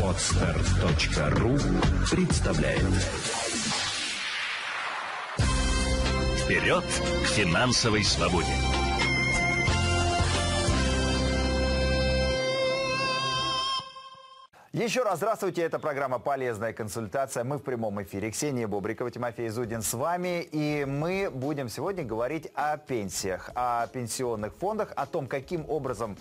Отстар.ру представляет Вперед к финансовой свободе! Еще раз здравствуйте, это программа «Полезная консультация». Мы в прямом эфире. Ксения Бобрикова, Тимофей Зудин с вами. И мы будем сегодня говорить о пенсиях, о пенсионных фондах, о том, каким образом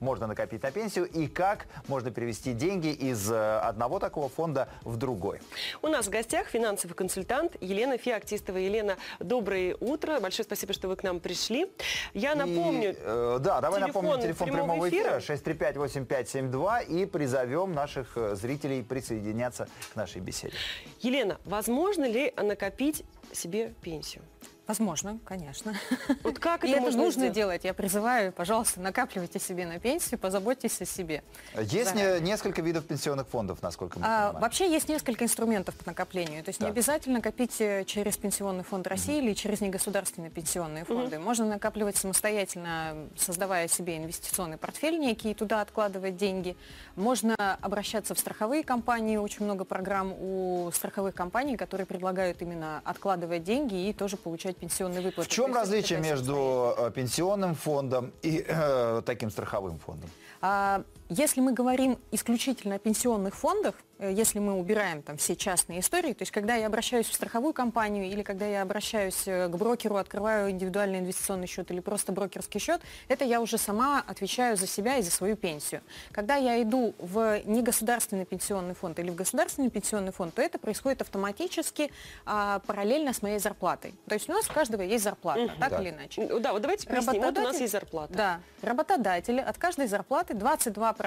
можно накопить на пенсию и как можно перевести деньги из э, одного такого фонда в другой. У нас в гостях финансовый консультант Елена Феоктистова. Елена, доброе утро. Большое спасибо, что вы к нам пришли. Я напомню... И, э, да, давай телефон напомним телефон прямого прямого эфира, эфира. 635-8572 и призовем наших э, зрителей присоединяться к нашей беседе. Елена, возможно ли накопить себе пенсию? Возможно, конечно. Вот как И это это можно нужно сделать? делать. Я призываю, пожалуйста, накапливайте себе на пенсию, позаботьтесь о себе. Есть Заранее. не- несколько видов пенсионных фондов, насколько мы А, понимаем. вообще есть несколько инструментов по накоплению. То есть не Так. обязательно копить э, через Пенсионный фонд России или через негосударственные пенсионные фонды. Можно накапливать самостоятельно, создавая себе инвестиционный портфель некий, и туда откладывать деньги. Можно обращаться в страховые компании. Очень много программ у страховых компаний, которые предлагают именно откладывать деньги и тоже получать пенсионные выплаты. В чем есть различие между э, пенсионным фондом и э, таким страховым фондом? А, Если мы говорим исключительно о пенсионных фондах, э, если мы убираем там все частные истории, то есть когда я обращаюсь в страховую компанию или когда я обращаюсь э, к брокеру, открываю индивидуальный инвестиционный счет или просто брокерский счет, это я уже сама отвечаю за себя и за свою пенсию. Когда я иду в негосударственный пенсионный фонд или в государственный пенсионный фонд, то это происходит автоматически а, параллельно с моей зарплатой. То есть у нас у каждого есть зарплата, так Да. или иначе. Да, вот давайте поясним. Вот у нас есть зарплата. Да. Работодатели от каждой зарплаты 22%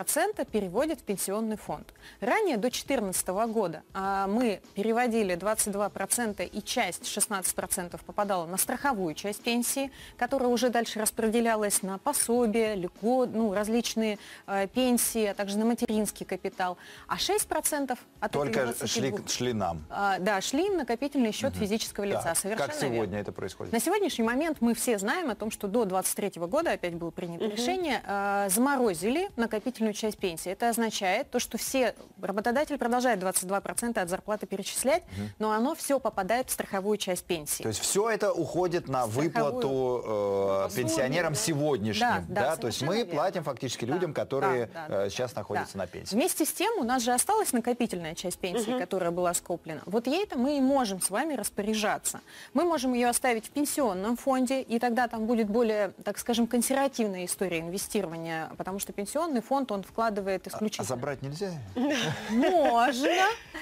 переводят в пенсионный фонд. Ранее, до 2014 года, а, мы переводили 22% и часть, 16% попадала на страховую часть пенсии, которая уже дальше распределялась на пособие, льгот, ну, различные э, пенсии, а также на материнский капитал. А 6% от Только шли, 22 шли нам. а, да, шли в накопительный счет физического лица. Так, Совершенно как верно. сегодня это происходит? На сегодняшний момент мы все знаем о том, что до 2023 года опять было принято решение, э, заморозили накопительную часть пенсии. Это означает то, что все работодатель продолжает 22% от зарплаты перечислять, но оно все попадает в страховую часть пенсии. То есть все это уходит на Страховую. выплату э, пенсионерам да. сегодняшним, Да, да, То есть мы верно. платим фактически Да, людям, которые да, да, э, сейчас находятся Да. на пенсии. Вместе с тем у нас же осталась накопительная часть пенсии, которая была скоплена. Вот ей-то мы и можем с вами распоряжаться. Мы можем ее оставить в пенсионном фонде, и тогда там будет более, так скажем, консервативная история инвестирования, потому что пенсионный фонд, он вкладывает А исключительно... забрать нельзя? Можно,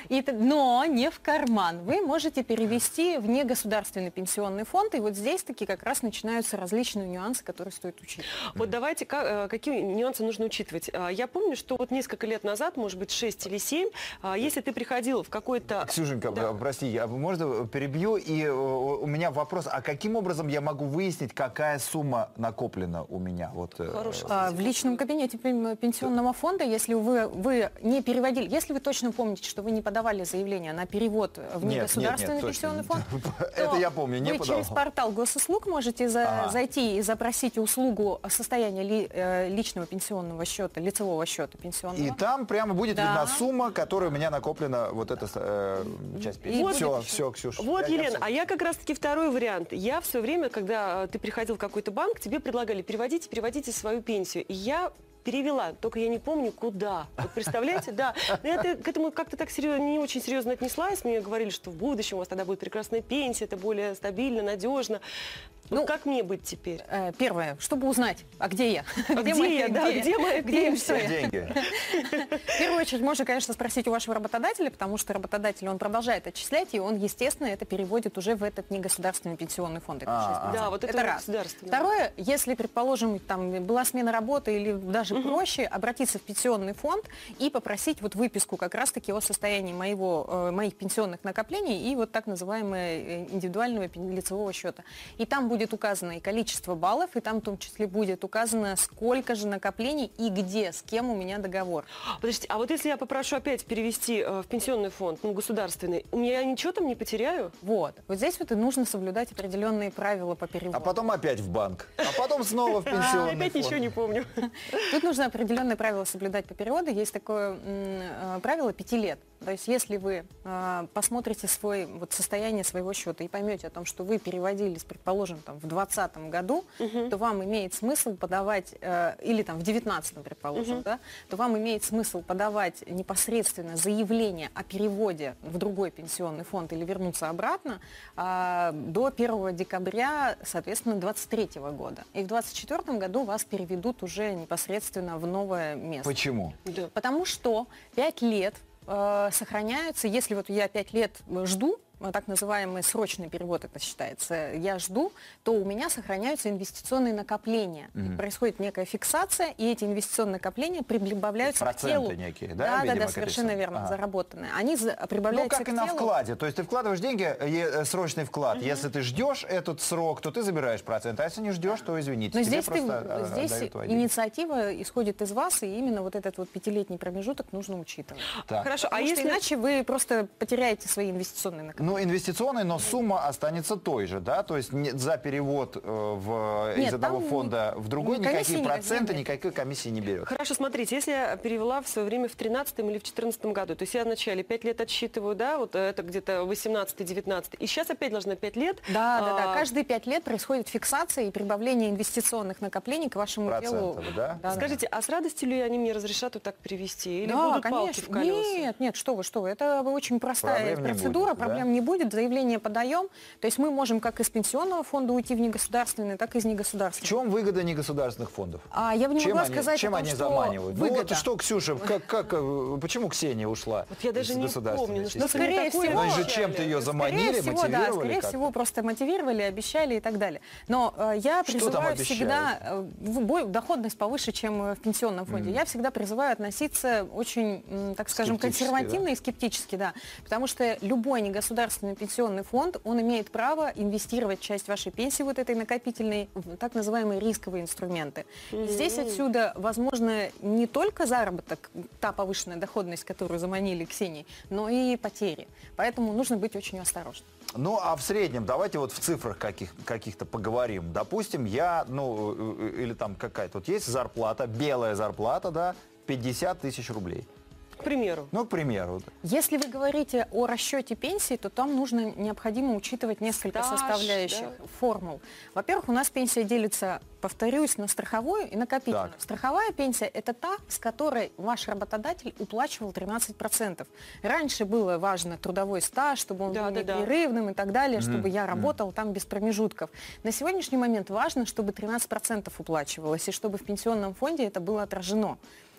и но не в карман. Вы можете перевести в негосударственный пенсионный фонд, и вот здесь таки как раз начинаются различные нюансы, которые стоит учить. Вот давайте, ка- э, какие нюансы нужно учитывать. А, Я помню, что вот несколько лет назад, может быть, 6 или 7, а, если ты приходил в какой-то... Ксюшенька, Да. э, прости, я, можно перебью? И э, у меня вопрос, а каким образом я могу выяснить, какая сумма накоплена у меня? Вот, э, Хороший А, В личном кабинете пен- пенсионного фонда, если вы, вы не переводили, если вы точно помните, что вы не подавали заявление на перевод в негосударственный нет, нет, точно. пенсионный фонд, Это то я помню, не вы подавал. через портал госуслуг можете за- Ага. зайти и запросить услугу состояния ли- э, личного пенсионного счета, лицевого счета пенсионного. И там прямо будет Да. видна сумма, которая у меня накоплена, вот эта э, часть пенсии. Вот- все, все, Ксюша. Вот, я- я Елена, всё- а я как раз-таки второй вариант. Я все время, когда э, ты приходил в какой-то банк, тебе предлагали переводите, переводите свою пенсию. И я перевела, только я не помню куда. Вот представляете, да. Но я к этому как-то так серьезно, не очень серьезно отнеслась. Мне говорили, что в будущем у вас тогда будет прекрасная пенсия, это более стабильно, надежно. Вот Ну, как мне быть теперь? Э, Первое, чтобы узнать, а где я? где мои- я, да, где где пенсия? всё я? деньги. В первую очередь можно, конечно, спросить у вашего работодателя, потому что работодатель, он продолжает отчислять, и он, естественно, это переводит уже в этот негосударственный пенсионный фонд. А, 6%. Да, вот это это вот раз. государственный. Второе, если, предположим, там была смена работы или даже проще, обратиться в пенсионный фонд и попросить вот выписку как раз-таки о состоянии моего, э, моих пенсионных накоплений и вот так называемого э, индивидуального лицевого счета. И там будет указано и количество баллов, и там в том числе будет указано, сколько же накоплений и где, с кем у меня договор. Подождите, а вот если я попрошу опять перевести э, в пенсионный фонд, ну, государственный, у меня ничего там не потеряю? Вот. Вот здесь вот и нужно соблюдать определенные правила по переводу. А потом опять в банк. А потом снова в А, пенсионный опять фонд. ничего не помню. Тут нужно определенные правила соблюдать по переводу. Есть такое э, правило пяти лет. То есть если вы э, посмотрите свой, вот, состояние своего счета и поймете о том, что вы переводились, предположим, там, в 2020 году, Мгм. то вам имеет смысл подавать, э, или там в 2019, предположим, Мгм. да, то вам имеет смысл подавать непосредственно заявление о переводе в другой пенсионный фонд или вернуться обратно а, до 1 декабря, соответственно, 2023 года. И в 2024 году вас переведут уже непосредственно в новое место. Почему? Да. Потому что 5 лет э, сохраняются, если вот я 5 лет жду, э, так называемый срочный перевод это считается, я жду, то у меня сохраняются инвестиционные накопления. Мгм. Происходит некая фиксация, и эти инвестиционные накопления прибавляются к Проценты телу. некие, да, Да, да, видимо, да, совершенно капитал? верно, Ага. заработанные. Они за- Ну, прибавляются как к и на телу. вкладе. То есть ты вкладываешь деньги, э, э, срочный вклад. Если ты ждешь этот срок, то ты забираешь процент. А если не ждешь, то извините. Но тебе здесь, ты- э, здесь инициатива исходит из вас, и именно вот этот вот пятилетний промежуток нужно учитывать. Так. Хорошо, а Потому что если... иначе вы просто потеряете свои инвестиционные накопления. Ну, инвестиционный, но сумма останется той же, да? То есть не- за перевод э, в, Нет, из одного фонда в другой никакие проценты, нет. никакой комиссии не берет. Хорошо, смотрите, если я перевела в свое время в 13 или в 14 году, то есть я вначале 5 лет отсчитываю, да, вот это где-то 18-19, и сейчас опять должна 5 лет. Да, да, да. а, Каждые пять лет происходит фиксация и прибавление инвестиционных накоплений к вашему делу. Процентов, да? Да, да. Скажите, а с радостью ли они мне разрешат вот так перевести? Или да, будут конечно. палки в колеса? Нет, нет, что вы, что вы. Это очень простая Проблем не процедура, будет, да? Не будет, заявление подаем. То есть мы можем как из пенсионного фонда уйти в негосударственный, так и из В негосударственного. чем выгода негосударственных фондов? А я бы не чем могла они, сказать, чем о том, они что заманивают? Ну выгода. вот что, Ксюша, как, как, э, почему Ксения ушла Вот я даже из не помню, ну? Ну, скорее всего, Ну, же чем-то ее заманили, Скорее всего, да, мотивировали скорее как-то? всего, просто мотивировали, обещали и так далее. Но э, я Что там призываю всегда, э, в бой- доходность повыше, чем э, в пенсионном фонде. Я всегда призываю относиться очень, так скажем, консервативно и скептически, да. Потому что любой негосударственный пенсионный фонд, он имеет право инвестировать часть вашей пенсии вот этой накопительной в так называемые рисковые инструменты. И Здесь отсюда, возможно, не только заработок, та повышенная доходность, которую заманили Ксении, но и потери. Поэтому нужно быть очень осторожным. Ну, а в среднем, давайте вот в цифрах каких, каких-то поговорим. Допустим, я, ну, э, э, или там какая-то, вот есть зарплата, белая зарплата, да, 50 тысяч рублей. К примеру. Ну, к примеру. Если вы говорите о расчете пенсии, то там нужно необходимо учитывать несколько Стаж, составляющих да. формул. Во-первых, у нас пенсия делится, повторюсь, на страховую и накопительную. Так. Страховая пенсия – это та, с которой ваш работодатель уплачивал 13%. Раньше было важно трудовой стаж, чтобы он Да, был да, да. непрерывным и так далее, чтобы я работал там без промежутков. На сегодняшний момент важно, чтобы 13% уплачивалось, и чтобы в пенсионном фонде это было отражено.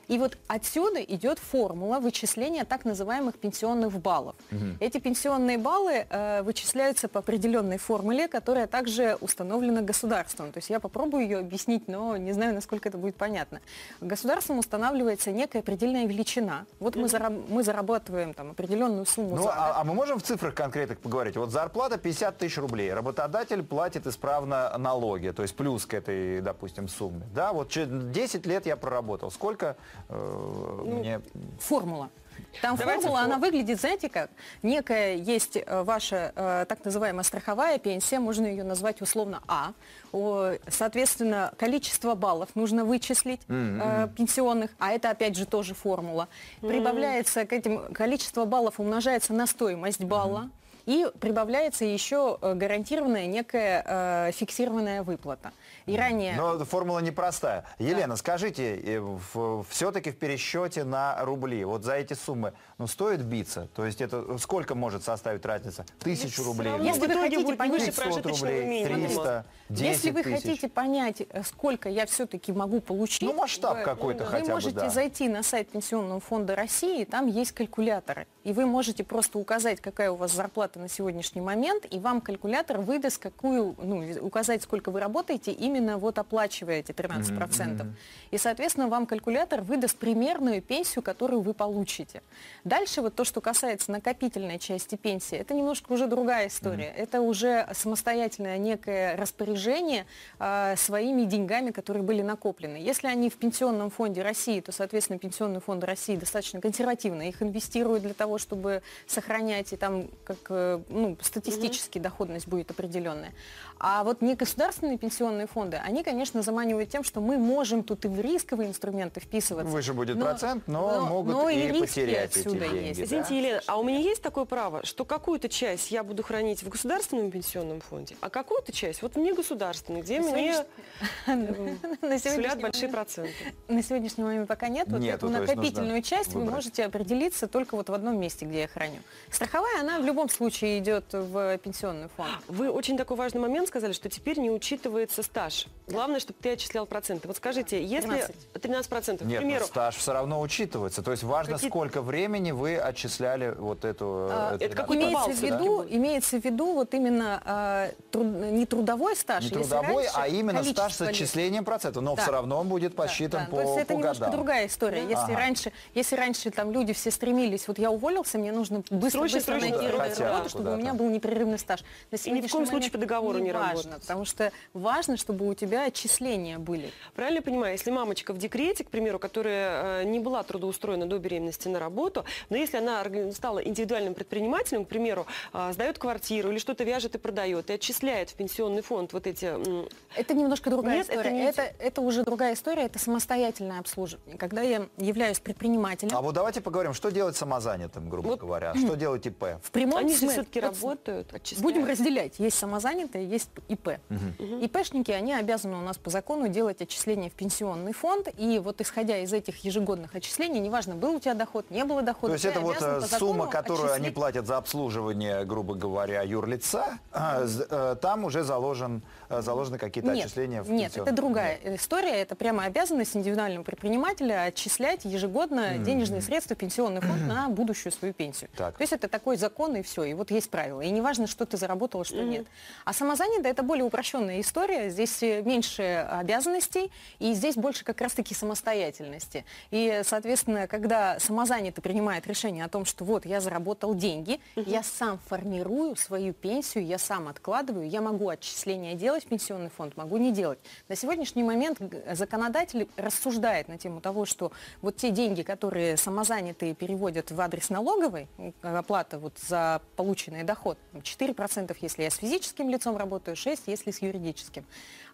И вот отсюда идет формула вычисления так называемых пенсионных баллов. Эти пенсионные баллы э, вычисляются по определенной формуле, которая также установлена государством. То есть я попробую ее объяснить, но не знаю, насколько это будет понятно. Государством устанавливается некая предельная величина. Вот мы, зараб- мы зарабатываем там определенную сумму Ну, за а, а мы можем в цифрах конкретных поговорить? Вот зарплата 50 тысяч рублей, работодатель платит исправно налоги, то есть плюс к этой, допустим, сумме. Да, вот че- 10 лет я проработал. Сколько э, мне... формула. Там Давайте формула, фо- она выглядит, знаете как? Некая есть э, ваша э, так называемая страховая пенсия, можно ее назвать условно А. О, соответственно, количество баллов нужно вычислить э, пенсионных, а это опять же тоже формула. Прибавляется к этим, количество баллов умножается на стоимость балла. И прибавляется еще э, гарантированная некая э, фиксированная выплата. И ранее... Но формула непростая. Елена, скажите, все-таки в пересчете на рубли, вот за эти суммы, ну, стоит биться? То есть это сколько может составить разница? Тысячу рублей? в Если вы хотите понять- выше 500 прожиточного рублей, минимума. 300, 10 Если вы тысяч. хотите понять, э, сколько я все-таки могу получить, Ну, масштаб вы- какой-то вы хотя бы, можете да. зайти на сайт Пенсионного фонда России, там есть калькуляторы. И вы можете просто указать, какая у вас зарплата на сегодняшний момент, и вам калькулятор выдаст, какую, ну, указать, сколько вы работаете, именно вот оплачивая эти 13%. И, соответственно, вам калькулятор выдаст примерную пенсию, которую вы получите. Дальше вот то, что касается накопительной части пенсии, это немножко уже другая история. Это уже самостоятельное некое распоряжение а, своими деньгами, которые были накоплены. Если они в Пенсионном фонде России, то, соответственно, Пенсионный фонд России достаточно консервативно их инвестирует для того, чтобы сохранять и там как э, э, ну, статистически доходность будет определенная. А вот негосударственные пенсионные фонды, они, конечно, заманивают тем, что мы можем тут и в рисковые инструменты вписываться. Выше будет процент, но могут но и риски потерять эти деньги, есть. да? Извините, Елена, а у меня есть такое право, что какую-то часть я буду хранить в государственном пенсионном фонде, а какую-то часть вот мне государственный, где На мне На сулят сегодняшний большие момент- проценты. На сегодняшний момент пока нет. Вот эту накопительную часть вы можете определиться только вот в одном месте, где я храню. Страховая, она в любом случае идет в пенсионный фонд. Вы очень такой важный момент сказали, что теперь не учитывается стаж. Главное, чтобы ты отчислял проценты. Вот скажите, если 13. 13 процентов, Нет, к но примеру, стаж все равно учитывается. То есть важно, сколько времени вы отчисляли вот эту... А, э, это 13%. какой-то Имеется в, виду, будет. имеется в виду вот именно а, труд- не трудовой стаж. Не трудовой, раньше а именно стаж с отчислением процентов. Но Да. все равно он будет Да, посчитан да. по, То есть это по немножко годам. другая история. Если Ага. раньше, если раньше там люди все стремились, вот я уволился, мне нужно быстро, Срочно, быстро срочно найти хотят работу, чтобы у меня был непрерывный стаж. На И ни в коем случае по договору не важно, работать. потому что важно, чтобы у тебя отчисления были. Правильно я понимаю, если мамочка в декрете, к примеру, которая э, не была трудоустроена до беременности на работу, но если она стала индивидуальным предпринимателем, к примеру, э, сдает квартиру или что-то вяжет и продает, и отчисляет в пенсионный фонд вот эти... Это немножко другая Нет, это история. не Это, это, уже другая история, это самостоятельное обслуживание. Когда я являюсь предпринимателем, А вот давайте поговорим, что делать самозанятым, грубо Вот. говоря. Что делать ИП? в прямом Они смысле- все-таки вот работают, отчисляют. Будем разделять. Есть самозанятые, есть ИП. ИПшники, они обязаны у нас по закону делать отчисления в пенсионный фонд. И вот исходя из этих ежегодных отчислений, неважно, был у тебя доход, не было дохода. То есть это вот э, сумма, которую они отчислить. платят за обслуживание, грубо говоря, юрлица, з- э, там уже заложен, заложены какие-то Нет, отчисления в нет, это другая история. Это прямо обязанность индивидуального предпринимателя отчислять ежегодно денежные средства в пенсионный фонд на будущую свою пенсию. Так. То есть это такой закон и все. И вот есть правила. И неважно, что ты заработала, что нет. А самозанятая это более упрощенная история. Здесь э, меньше обязанностей и здесь больше как раз-таки самостоятельности. И, соответственно, когда самозанятый принимает решение о том, что вот я заработал деньги, я сам формирую свою пенсию, я сам откладываю, я могу отчисления делать в пенсионный фонд, могу не делать. На сегодняшний момент законодатель рассуждает на тему того, что вот те деньги, которые самозанятые переводят в адрес налоговой, м, оплата вот за полученный доход, 4%, если я с физическим лицом работаю, 6%, если с юридическим.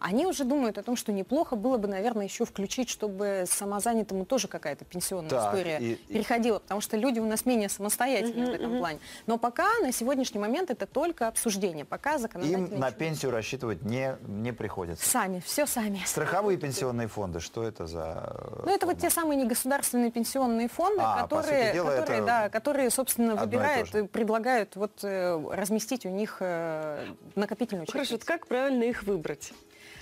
Они уже думают о том, что неплохо было бы, наверное, еще включить, чтобы самозанятому тоже какая-то пенсионная Так, история и- и- переходила, потому что люди у нас менее самостоятельны в этом плане. Но пока на сегодняшний момент это только обсуждение, пока законодатель... Им на ничего- пенсию рассчитывать не, не приходится. Сами, все сами. Страховые пенсионные фонды, что это за... э, Ну, это вот те самые негосударственные пенсионные фонды, А, которые, дела, которые, это да, которые, собственно, выбирают и предлагают вот, э, разместить у них э, накопительную часть. Хорошо, вот как правильно их выбрать?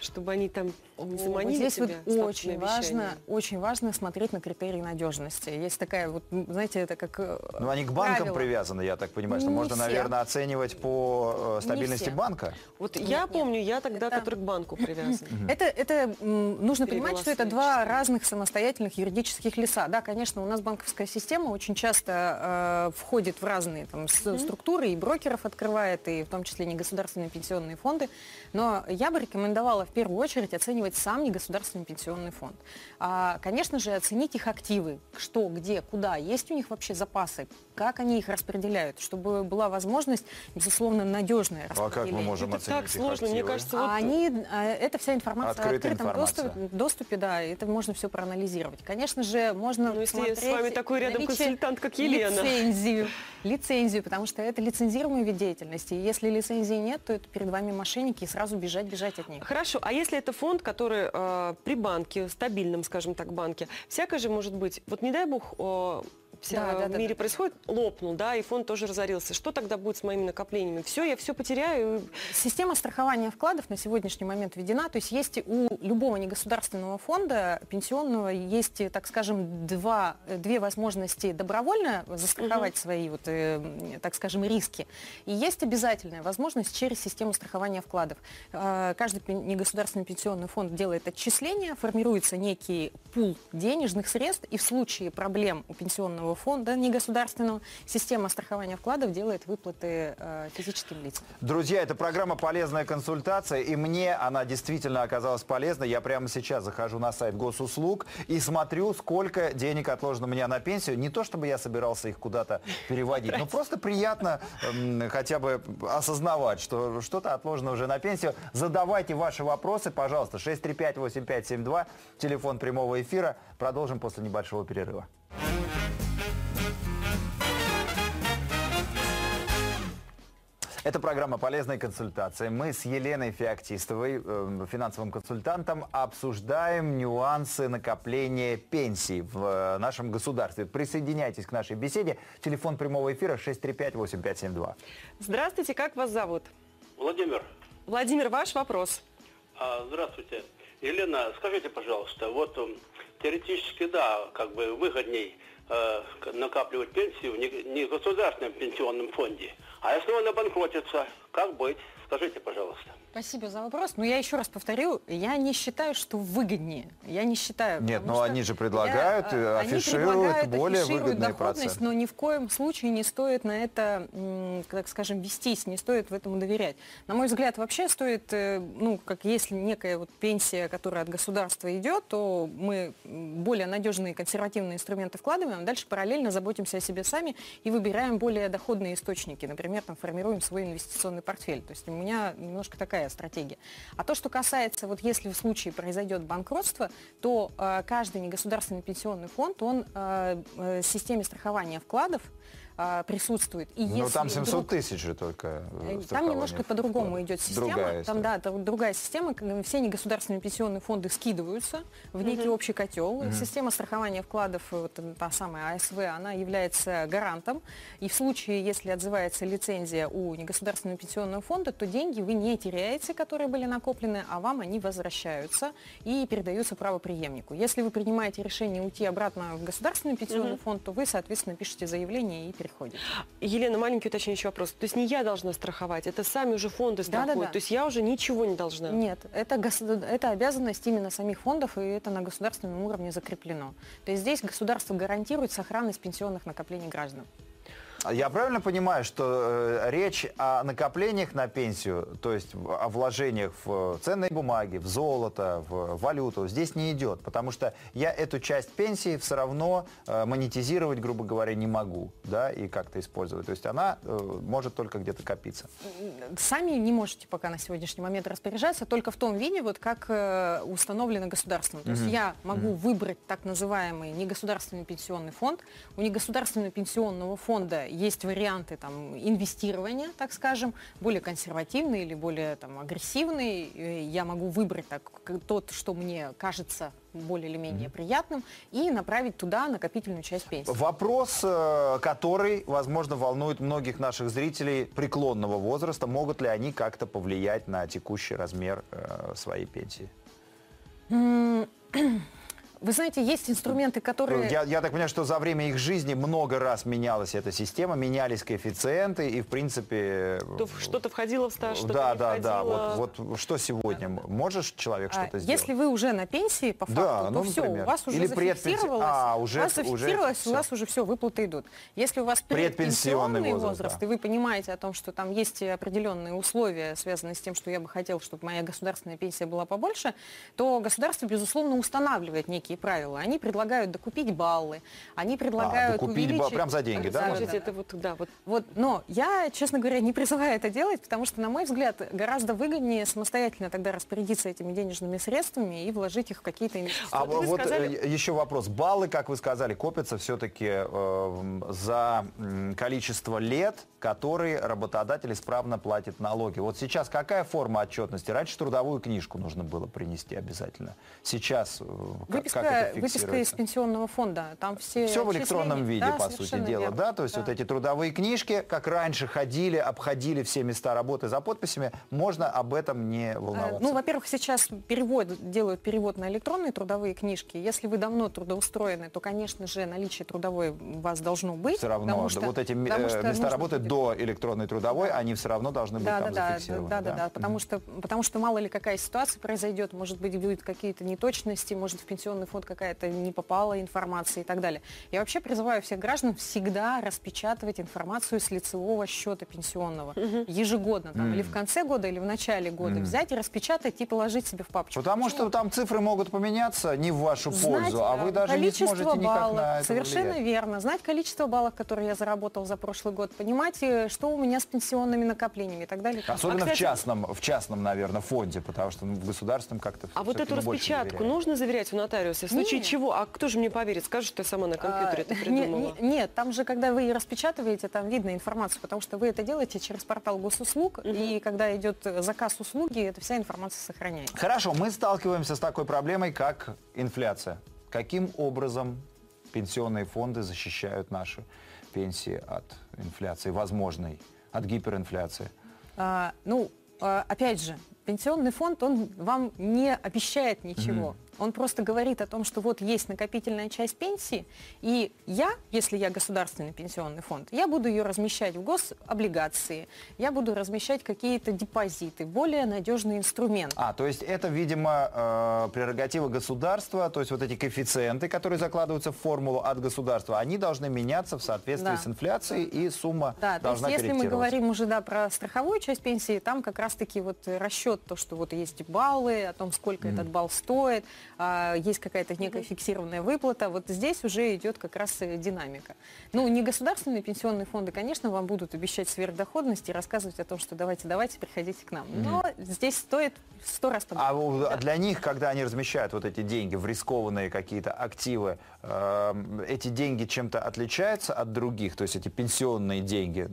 Чтобы они там не Вот заманили здесь тебя вот очень важно, очень важно смотреть на критерии надежности. Есть такая вот, знаете, это как э, Ну, они к банкам правило. привязаны, я так понимаю, что Не можно, все. наверное, оценивать по э, стабильности банка. Вот Нет, я нет. помню, я тогда, Это- который к банку привязан. Это, это нужно понимать, что это два разных самостоятельных юридических лица. Да, конечно, у нас банковская система очень часто э, входит в разные там, структуры, и брокеров открывает, и в том числе негосударственные пенсионные фонды. Но я бы рекомендовала в первую очередь оценивать сам негосударственный пенсионный фонд. А, конечно же, оценить их активы, что, где, куда, есть у них вообще запасы, как они их распределяют, чтобы была возможность, безусловно, надежное А как мы распределение. можем Это оценить так сложно, мне активы? кажется, вот А они, а, это вся информация в Открытая открытом информация. доступе, доступе, да, это можно все проанализировать. Конечно же, можно Ну, если посмотреть с вами такой рядом консультант, как Елена. Лицензию, лицензию, потому что это лицензируемый вид деятельности. И если лицензии нет, то это перед вами мошенники, и сразу бежать, бежать от них. Хорошо, а если это фонд, который э, при банке, стабильном, скажем так, банке, всякое же может быть, вот не дай бог, э, Да, да, в да, мире да. происходит, лопнул, да, и фонд тоже разорился. Что тогда будет с моими накоплениями? Все, я все потеряю. Система страхования вкладов на сегодняшний момент введена, то есть есть у любого негосударственного фонда пенсионного есть, так скажем, два, две возможности добровольно застраховать свои, вот, э, так скажем, риски, и есть обязательная возможность через систему страхования вкладов. Э, Каждый негосударственный пенсионный фонд делает отчисления, формируется некий пул денежных средств, и в случае проблем у пенсионного пенсионного фонда негосударственного, система страхования вкладов делает выплаты э, физическим лицам. Друзья, это программа «Полезная консультация», и мне она действительно оказалась полезной. Я прямо сейчас захожу на сайт госуслуг и смотрю, сколько денег отложено у меня на пенсию. Не то, чтобы я собирался их куда-то переводить, но просто приятно м, хотя бы осознавать, что что-то отложено уже на пенсию. Задавайте ваши вопросы, пожалуйста. 635-8572, телефон прямого эфира. Продолжим после небольшого перерыва. Это программа «Полезная консультация». Мы с Еленой Феоктистовой, э, финансовым консультантом, обсуждаем нюансы накопления пенсий в э, нашем государстве. Присоединяйтесь к нашей беседе. Телефон прямого эфира 635-8572. Здравствуйте, как вас зовут? Владимир, Владимир, ваш вопрос. а, здравствуйте. Елена, скажите, пожалуйста, вот м, теоретически, да, как бы выгодней э, накапливать пенсию не- не государственном пенсионном фонде. А если он обанкротится, как быть? Скажите, пожалуйста. Спасибо за вопрос. Но я еще раз повторю, я не считаю, что выгоднее. Я не считаю. Нет, но что они же предлагают, я, э, э, они афишируют предлагают, более афишируют выгодные доходность, проценты. но ни в коем случае не стоит на это, так скажем, вестись, не стоит в этому доверять. На мой взгляд, вообще стоит, э, ну, как если некая вот пенсия, которая от государства идет, то мы более надежные консервативные инструменты вкладываем, а дальше параллельно заботимся о себе сами и выбираем более доходные источники. Например, там формируем свой инвестиционный портфель. То есть у меня немножко такая стратегия. А то, что касается, вот если в случае произойдет банкротство, то э, каждый негосударственный пенсионный фонд, он э, э, системе страхования вкладов э, присутствует. И Ну, если там 700 вдруг- тысяч же только э, Э, Там немножко по-другому идет система. Другая там, да, там другая система, все негосударственные пенсионные фонды скидываются в некий общий котел. Система страхования вкладов, э, вот та самая АСВ, она является гарантом. И в случае, если отзывается лицензия у негосударственного пенсионного фонда, то деньги вы не теряете, которые были накоплены, а вам они возвращаются и передаются правоприемнику. Если вы принимаете решение уйти обратно в государственный пенсионный фонд, то вы, соответственно, пишете заявление и переходите. Елена, маленький уточняющий вопрос. То есть не я должна страховать, это сами уже фонды страхуют. То есть я уже ничего не должна. Нет, это, гос- это обязанность именно самих фондов, и это на государственном уровне закреплено. То есть здесь государство гарантирует сохранность пенсионных накоплений граждан. Я правильно понимаю, что э, речь о накоплениях на пенсию, то есть о вложениях в ценные бумаги, в золото, в валюту, здесь не идет, потому что я эту часть пенсии все равно э, монетизировать, грубо говоря, не могу, да, и как-то использовать. То есть она э, может только где-то копиться. Сами не можете пока на сегодняшний момент распоряжаться только в том виде, вот как э, установлено государством. То есть я могу выбрать так называемый негосударственный пенсионный фонд. У негосударственного пенсионного фонда есть варианты там, инвестирования, так скажем, более консервативные или более там, агрессивные. Я могу выбрать так, тот, что мне кажется более или менее приятным, и направить туда накопительную часть пенсии. Вопрос, э, который, возможно, волнует многих наших зрителей преклонного возраста, могут ли они как-то повлиять на текущий размер э, своей пенсии? Вы знаете, есть инструменты, которые... Я, я так понимаю, что за время их жизни много раз менялась эта система, менялись коэффициенты, и, в принципе... Что-то входило в стаж, что-то Да, не да, да. входило. Вот, вот что сегодня? Можешь человек А, что-то сделать? Если вы уже на пенсии, по факту, Да, то ну, все, например. у вас уже Или зафиксировалось, А, уже- у вас уже зафиксировалось, всё. у вас уже все, выплаты идут. Если у вас Предпенсионный предпенсионный возраст, возраст, да. и вы понимаете о том, что там есть определенные условия, связанные с тем, что я бы хотел, чтобы моя государственная пенсия была побольше, то государство, безусловно, устанавливает некие правила. Они предлагают докупить баллы, они предлагают докупить ба- увеличить... прям за деньги, да? Слушайте, это вот, да, вот Вот, но я, честно говоря, не призываю это делать, потому что, на мой взгляд, гораздо выгоднее самостоятельно тогда распорядиться этими денежными средствами и вложить их в какие-то инвестиции. А Вот вот сказали- э, еще вопрос. Баллы, как вы сказали, копятся все-таки за м, количество лет, которые работодатель исправно платит налоги. Вот сейчас какая форма отчетности? Раньше трудовую книжку нужно было принести обязательно. Сейчас э, Выписка, как это выписка из пенсионного фонда, там все Все в электронном виде, Да, по сути дела, верно. да? То есть вот эти трудовые книжки, как раньше ходили, обходили все места работы за подписями, можно об этом не Э, волноваться. Ну, во-первых, сейчас перевод, делают перевод на электронные трудовые книжки. Если вы давно трудоустроены, то, конечно же, наличие трудовой у вас должно быть. все равно потому да, что- вот эти потому э, что места работы до электронной трудовой, они все равно должны быть Да, там да, да, зафиксированы. да, да, да, потому что, потому что мало ли какая ситуация произойдет, может быть, будут какие-то неточности, может в пенсионный фонд какая-то не попала информация и так далее. Я вообще призываю всех граждан всегда распечатывать информацию с лицевого счета пенсионного ежегодно, там, или в конце года, или в начале года, взять и распечатать и положить себе в папочку. Потому что там цифры могут поменяться не в вашу Знать, пользу, а вы даже не сможете никак баллов, на это Совершенно повлиять. верно. Знать количество баллов, которые я заработал за прошлый год, понимать, э, что у меня с пенсионными накоплениями и так далее. Особенно А, кстати- в частном, в частном, наверное, фонде, потому что ну, в государственном как-то А вот эту распечатку нужно заверять у нотариуса? В случае Не. чего? А кто же мне поверит? Скажет, что я сама на компьютере это А, не- придумала. не- нет, там же, когда вы распечатываете, там видно информацию, потому что вы это делаете через портал госуслуг, и когда идет заказ услуги, эта вся информация сохраняется. Хорошо, мы сталкиваемся с такой проблемой, как инфляция. Каким образом пенсионные фонды защищают наши пенсии от инфляции, возможной, от гиперинфляции? А, ну, а, опять же, пенсионный фонд, он вам не обещает ничего. Он просто говорит о том, что вот есть накопительная часть пенсии, и я, если я государственный пенсионный фонд, я буду ее размещать в гособлигации, я буду размещать какие-то депозиты, более надежный инструмент. А, то есть это, видимо, э, прерогатива государства, то есть вот эти коэффициенты, которые закладываются в формулу от государства, они должны меняться в соответствии Да. с инфляцией, и сумма Да, то есть должна если мы говорим уже да, про страховую часть пенсии, там как раз-таки вот расчет, то, что вот есть баллы, о том, сколько этот балл стоит, а, есть какая-то некая фиксированная выплата, вот здесь уже идет как раз э, динамика. Ну, не государственные пенсионные фонды, конечно, вам будут обещать сверхдоходность и рассказывать о том, что давайте, давайте, приходите к нам. Но здесь стоит сто раз подумать. А для них, когда они размещают вот эти деньги в рискованные какие-то активы, эм, эти деньги чем-то отличаются от других, то есть эти пенсионные деньги?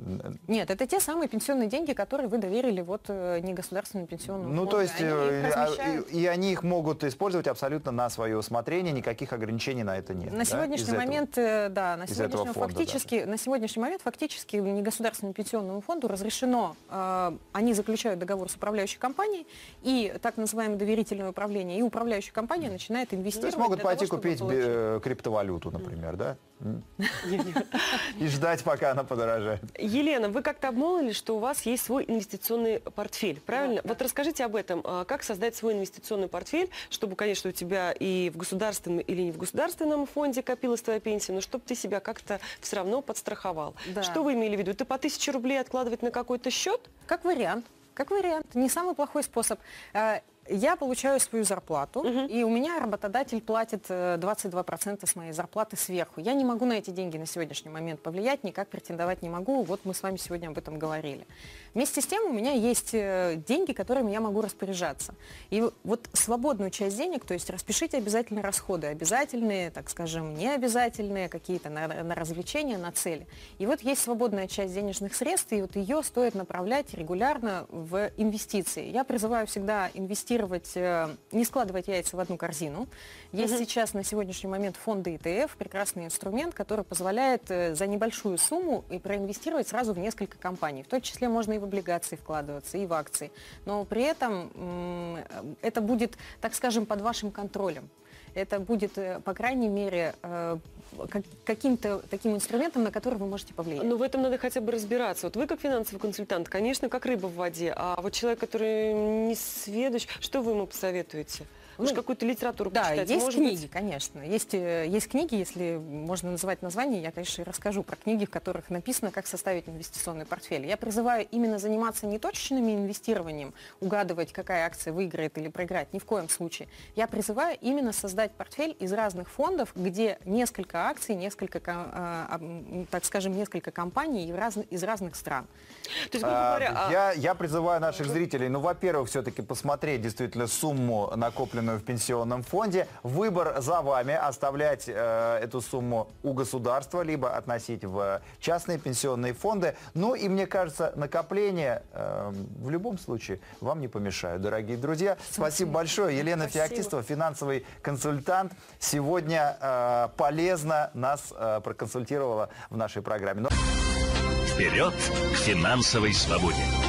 Нет, это те самые пенсионные деньги, которые вы доверили вот э, негосударственному пенсионному Ну, фонду. то есть, Они э, а, и, и они их могут использовать абсолютно на свое усмотрение, никаких ограничений на это нет. На да, сегодняшний из этого? момент, э, да, на сегодняшний, этого фонда фактически, на сегодняшний момент фактически негосударственному пенсионному фонду разрешено, э, они заключают договор с управляющей компанией, и так называемое доверительное управление, и управляющая компания начинает инвестировать. То есть могут того, пойти чтобы купить получить. э, криптовалюту, например, да? И ждать, пока она подорожает. Елена, вы как-то обмолвили, что у вас есть свой инвестиционный портфель, правильно? Вот расскажите об этом. А Как создать свой инвестиционный портфель, чтобы, конечно, у тебя и в государственном или не в государственном фонде копилась твоя пенсия, но чтобы ты себя как-то все равно подстраховал. Да. Что вы имели в виду? Ты по тысяче рублей откладывать на какой-то счет? Как вариант. Как вариант. Не самый плохой способ. Э, Я получаю свою зарплату, и у меня работодатель платит э, 22% с моей зарплаты сверху. Я не могу на эти деньги на сегодняшний момент повлиять, никак претендовать не могу. Вот мы с вами сегодня об этом говорили. Вместе с тем у меня есть э, деньги, которыми я могу распоряжаться. И вот свободную часть денег, то есть распишите обязательно расходы, обязательные, так скажем, необязательные, какие-то на, на развлечения, на цели. И вот есть свободная часть денежных средств, и вот ее стоит направлять регулярно в инвестиции. Я призываю всегда инвестировать, э, не складывать яйца в одну корзину. Есть сейчас на сегодняшний момент фонды ETF, прекрасный инструмент, который позволяет э, за небольшую сумму и проинвестировать сразу в несколько компаний. В том числе можно и в облигации вкладываться, и в акции. Но при этом м, это будет, так скажем, под вашим контролем. Это будет, э, по крайней мере, э, как- каким-то таким инструментом, на который вы можете повлиять. Но в этом надо хотя бы разбираться. Вот вы как финансовый консультант, конечно, как рыба в воде, а вот человек, который не сведущ, что вы ему посоветуете? Может, Ну, какую-то литературу Да, почитать? есть Может книги, быть, конечно. Есть, э, есть книги, если можно называть название, я, конечно, и расскажу про книги, в которых написано, как составить инвестиционный портфель. Я призываю именно заниматься не точечным инвестированием, угадывать, какая акция выиграет или проиграет, ни в коем случае. Я призываю именно создать портфель из разных фондов, где несколько акций, несколько, ко- а, так скажем, несколько компаний из разных стран. То есть, грубо А, говоря, а- Я, я призываю наших зрителей, ну, во-первых, все-таки посмотреть действительно сумму, накопленную в пенсионном фонде. Выбор за вами, оставлять э, эту сумму у государства, либо относить в частные пенсионные фонды. Ну и мне кажется, накопление э, в любом случае вам не помешают, дорогие друзья. Спасибо большое. Елена Спасибо. Феоктистова, финансовый консультант, сегодня э, полезно нас э, проконсультировала в нашей программе. Ну, Вперед к финансовой свободе!